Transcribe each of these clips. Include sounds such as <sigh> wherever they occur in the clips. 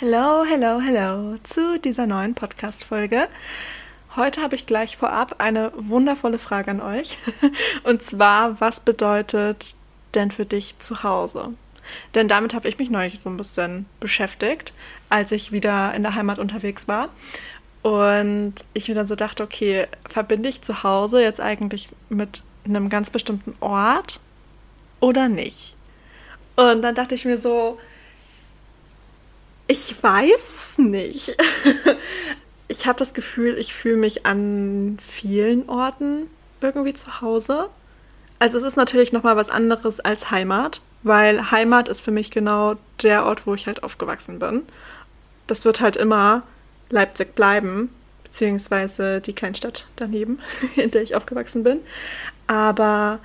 Hello, hello, hello zu dieser neuen Podcast-Folge. Heute habe ich gleich vorab eine wundervolle Frage an euch. <laughs> Und zwar, was bedeutet denn für dich zu Hause? Denn damit habe ich mich neulich so ein bisschen beschäftigt, als ich wieder in der Heimat unterwegs war. Und ich mir dann so dachte, okay, verbinde ich zu Hause jetzt eigentlich mit einem ganz bestimmten Ort oder nicht? Und dann dachte ich mir so, ich weiß nicht. <laughs> ich habe das Gefühl, ich fühle mich an vielen Orten irgendwie zu Hause. Also es ist natürlich noch mal was anderes als Heimat, weil Heimat ist für mich genau der Ort, wo ich halt aufgewachsen bin. Das wird halt immer Leipzig bleiben, beziehungsweise die Kleinstadt daneben, <laughs> in der ich aufgewachsen bin. Aber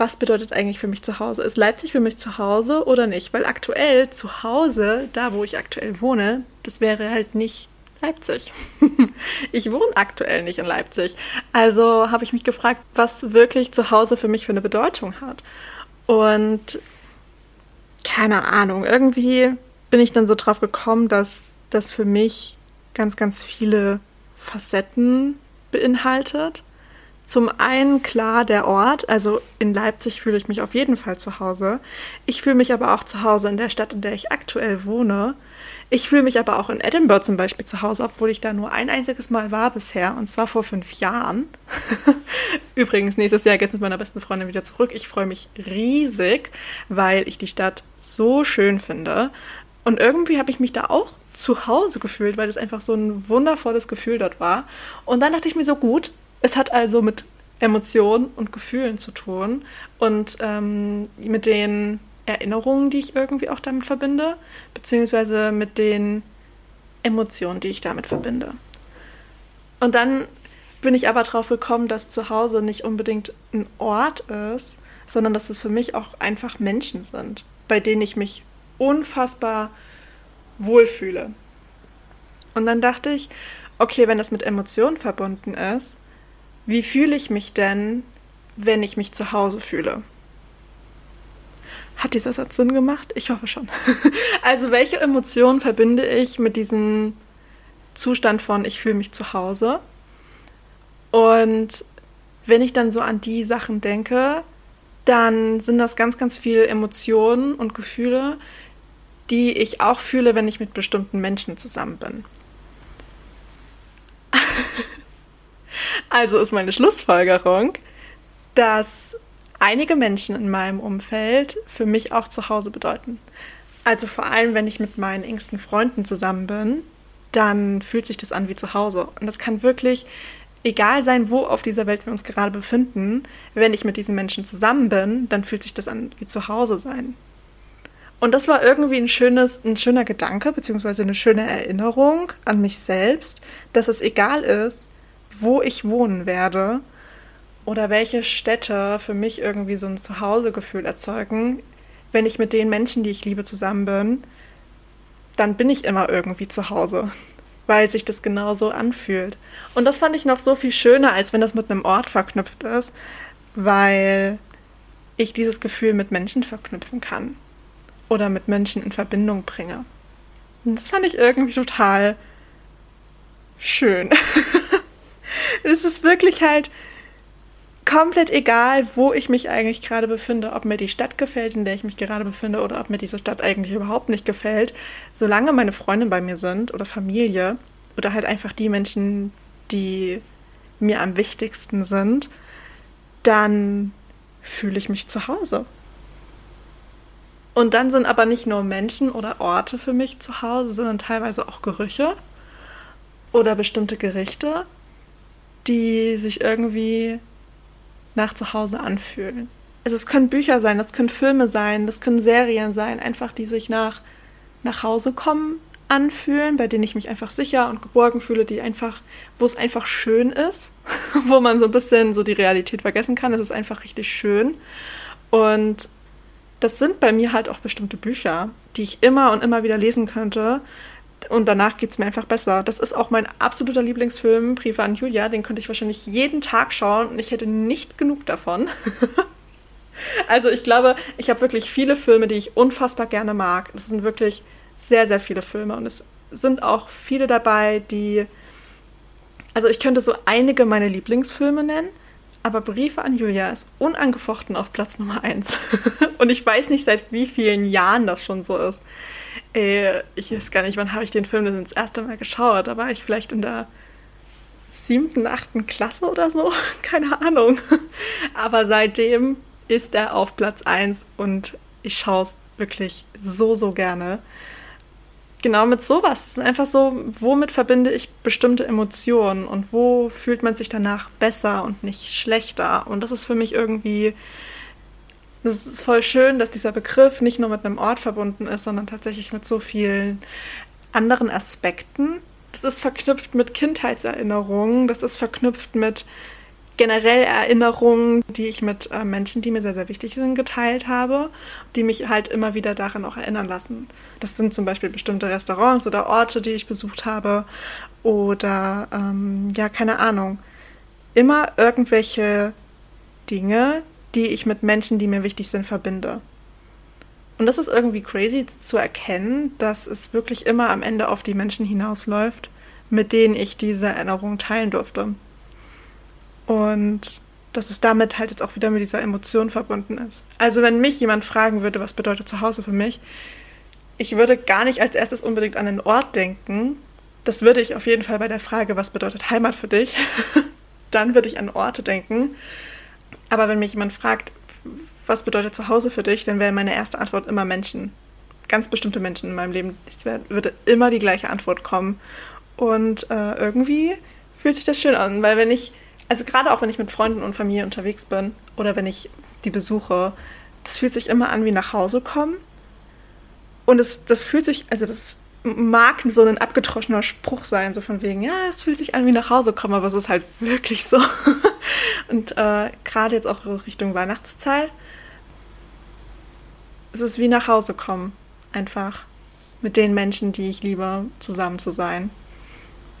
was bedeutet eigentlich für mich zu Hause? Ist Leipzig für mich zu Hause oder nicht? Weil aktuell zu Hause, da wo ich aktuell wohne, das wäre halt nicht Leipzig. <laughs> ich wohne aktuell nicht in Leipzig. Also habe ich mich gefragt, was wirklich zu Hause für mich für eine Bedeutung hat. Und keine Ahnung, irgendwie bin ich dann so drauf gekommen, dass das für mich ganz, ganz viele Facetten beinhaltet. Zum einen klar der Ort, also in Leipzig fühle ich mich auf jeden Fall zu Hause. Ich fühle mich aber auch zu Hause in der Stadt, in der ich aktuell wohne. Ich fühle mich aber auch in Edinburgh zum Beispiel zu Hause, obwohl ich da nur ein einziges Mal war bisher, und zwar vor fünf Jahren. <laughs> Übrigens, nächstes Jahr geht es mit meiner besten Freundin wieder zurück. Ich freue mich riesig, weil ich die Stadt so schön finde. Und irgendwie habe ich mich da auch zu Hause gefühlt, weil es einfach so ein wundervolles Gefühl dort war. Und dann dachte ich mir so, gut, es hat also mit Emotionen und Gefühlen zu tun und ähm, mit den Erinnerungen, die ich irgendwie auch damit verbinde, beziehungsweise mit den Emotionen, die ich damit verbinde. Und dann bin ich aber drauf gekommen, dass zu Hause nicht unbedingt ein Ort ist, sondern dass es für mich auch einfach Menschen sind, bei denen ich mich unfassbar wohlfühle. Und dann dachte ich, okay, wenn das mit Emotionen verbunden ist, wie fühle ich mich denn, wenn ich mich zu Hause fühle? Hat dieser Satz Sinn gemacht? Ich hoffe schon. <laughs> also welche Emotionen verbinde ich mit diesem Zustand von ich fühle mich zu Hause? Und wenn ich dann so an die Sachen denke, dann sind das ganz, ganz viele Emotionen und Gefühle, die ich auch fühle, wenn ich mit bestimmten Menschen zusammen bin. <laughs> Also ist meine Schlussfolgerung, dass einige Menschen in meinem Umfeld für mich auch zu Hause bedeuten. Also vor allem, wenn ich mit meinen engsten Freunden zusammen bin, dann fühlt sich das an wie zu Hause. Und das kann wirklich egal sein, wo auf dieser Welt wir uns gerade befinden. Wenn ich mit diesen Menschen zusammen bin, dann fühlt sich das an wie zu Hause sein. Und das war irgendwie ein, schönes, ein schöner Gedanke, beziehungsweise eine schöne Erinnerung an mich selbst, dass es egal ist, wo ich wohnen werde oder welche Städte für mich irgendwie so ein Zuhausegefühl erzeugen, wenn ich mit den Menschen, die ich liebe, zusammen bin, dann bin ich immer irgendwie zu Hause, <laughs> weil sich das genauso anfühlt. Und das fand ich noch so viel schöner, als wenn das mit einem Ort verknüpft ist, weil ich dieses Gefühl mit Menschen verknüpfen kann oder mit Menschen in Verbindung bringe. Und das fand ich irgendwie total schön. <laughs> es ist wirklich halt komplett egal, wo ich mich eigentlich gerade befinde, ob mir die Stadt gefällt, in der ich mich gerade befinde, oder ob mir diese Stadt eigentlich überhaupt nicht gefällt. Solange meine Freunde bei mir sind oder Familie oder halt einfach die Menschen, die mir am wichtigsten sind, dann fühle ich mich zu Hause. Und dann sind aber nicht nur Menschen oder Orte für mich zu Hause, sondern teilweise auch Gerüche oder bestimmte Gerichte, die sich irgendwie nach zu Hause anfühlen. Also es können Bücher sein, das können Filme sein, das können Serien sein, einfach die sich nach nach Hause kommen anfühlen, bei denen ich mich einfach sicher und geborgen fühle, die einfach, wo es einfach schön ist, <laughs> wo man so ein bisschen so die Realität vergessen kann. Es ist einfach richtig schön. Und das sind bei mir halt auch bestimmte Bücher, die ich immer und immer wieder lesen könnte. Und danach geht es mir einfach besser. Das ist auch mein absoluter Lieblingsfilm, Briefe an Julia. Den könnte ich wahrscheinlich jeden Tag schauen und ich hätte nicht genug davon. <laughs> also ich glaube, ich habe wirklich viele Filme, die ich unfassbar gerne mag. Das sind wirklich sehr, sehr viele Filme und es sind auch viele dabei, die. Also ich könnte so einige meiner Lieblingsfilme nennen, aber Briefe an Julia ist unangefochten auf Platz Nummer 1. <laughs> und ich weiß nicht, seit wie vielen Jahren das schon so ist. Äh, ich weiß gar nicht, wann habe ich den Film das erste Mal geschaut. Da war ich vielleicht in der siebten, achten Klasse oder so. <laughs> Keine Ahnung. Aber seitdem ist er auf Platz 1 und ich schaue es wirklich so, so gerne genau mit sowas. Es ist einfach so, womit verbinde ich bestimmte Emotionen und wo fühlt man sich danach besser und nicht schlechter. Und das ist für mich irgendwie, es ist voll schön, dass dieser Begriff nicht nur mit einem Ort verbunden ist, sondern tatsächlich mit so vielen anderen Aspekten. Das ist verknüpft mit Kindheitserinnerungen, das ist verknüpft mit generell Erinnerungen, die ich mit äh, Menschen, die mir sehr, sehr wichtig sind, geteilt habe, die mich halt immer wieder daran auch erinnern lassen. Das sind zum Beispiel bestimmte Restaurants oder Orte, die ich besucht habe oder ähm, ja, keine Ahnung. Immer irgendwelche Dinge, die ich mit Menschen, die mir wichtig sind, verbinde. Und das ist irgendwie crazy zu erkennen, dass es wirklich immer am Ende auf die Menschen hinausläuft, mit denen ich diese Erinnerungen teilen durfte. Und dass es damit halt jetzt auch wieder mit dieser Emotion verbunden ist. Also wenn mich jemand fragen würde, was bedeutet Zuhause für mich, ich würde gar nicht als erstes unbedingt an einen Ort denken. Das würde ich auf jeden Fall bei der Frage, was bedeutet Heimat für dich, <laughs> dann würde ich an Orte denken. Aber wenn mich jemand fragt, was bedeutet Zuhause für dich, dann wäre meine erste Antwort immer Menschen. Ganz bestimmte Menschen in meinem Leben. Es würde immer die gleiche Antwort kommen. Und äh, irgendwie fühlt sich das schön an, weil wenn ich also gerade auch wenn ich mit Freunden und Familie unterwegs bin oder wenn ich die besuche, das fühlt sich immer an wie nach Hause kommen. Und es, das fühlt sich, also das mag so ein abgetroschener Spruch sein, so von wegen, ja, es fühlt sich an wie nach Hause kommen, aber es ist halt <laughs> wirklich so. Und äh, gerade jetzt auch Richtung Weihnachtszeit, es ist wie nach Hause kommen, einfach mit den Menschen, die ich liebe, zusammen zu sein.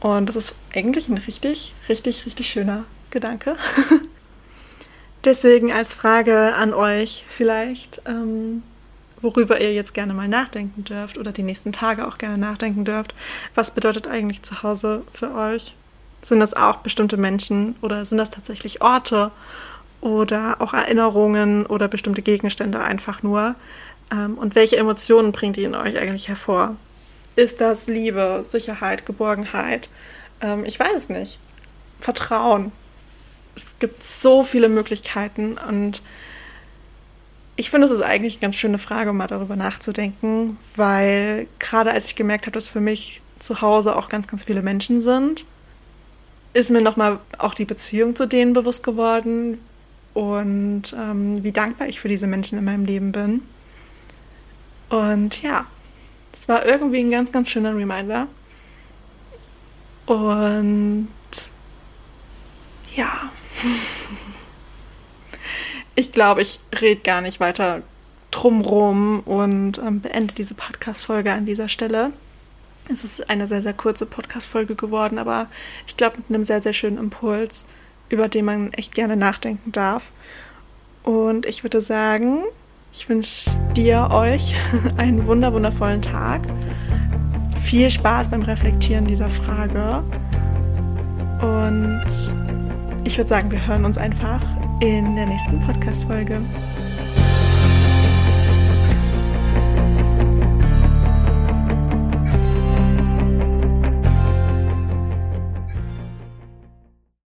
Und das ist eigentlich ein richtig, richtig, richtig schöner Gedanke. <laughs> Deswegen als Frage an euch vielleicht, ähm, worüber ihr jetzt gerne mal nachdenken dürft oder die nächsten Tage auch gerne nachdenken dürft. Was bedeutet eigentlich zu Hause für euch? Sind das auch bestimmte Menschen oder sind das tatsächlich Orte oder auch Erinnerungen oder bestimmte Gegenstände einfach nur? Ähm, und welche Emotionen bringt die in euch eigentlich hervor? Ist das Liebe, Sicherheit, Geborgenheit? Ähm, ich weiß es nicht. Vertrauen, es gibt so viele Möglichkeiten und ich finde, es ist eigentlich eine ganz schöne Frage, mal darüber nachzudenken, weil gerade als ich gemerkt habe, dass für mich zu Hause auch ganz, ganz viele Menschen sind, ist mir nochmal auch die Beziehung zu denen bewusst geworden und ähm, wie dankbar ich für diese Menschen in meinem Leben bin. Und ja, es war irgendwie ein ganz, ganz schöner Reminder. Und ja. <laughs> Ich glaube, ich rede gar nicht weiter drumrum und ähm, beende diese Podcast-Folge an dieser Stelle. Es ist eine sehr, sehr kurze Podcast-Folge geworden, aber ich glaube mit einem sehr, sehr schönen Impuls, über den man echt gerne nachdenken darf. Und ich würde sagen, ich wünsche dir, euch <laughs> einen wunder, wundervollen Tag. Viel Spaß beim Reflektieren dieser Frage. Und ich würde sagen, wir hören uns einfach in der nächsten Podcast-Folge.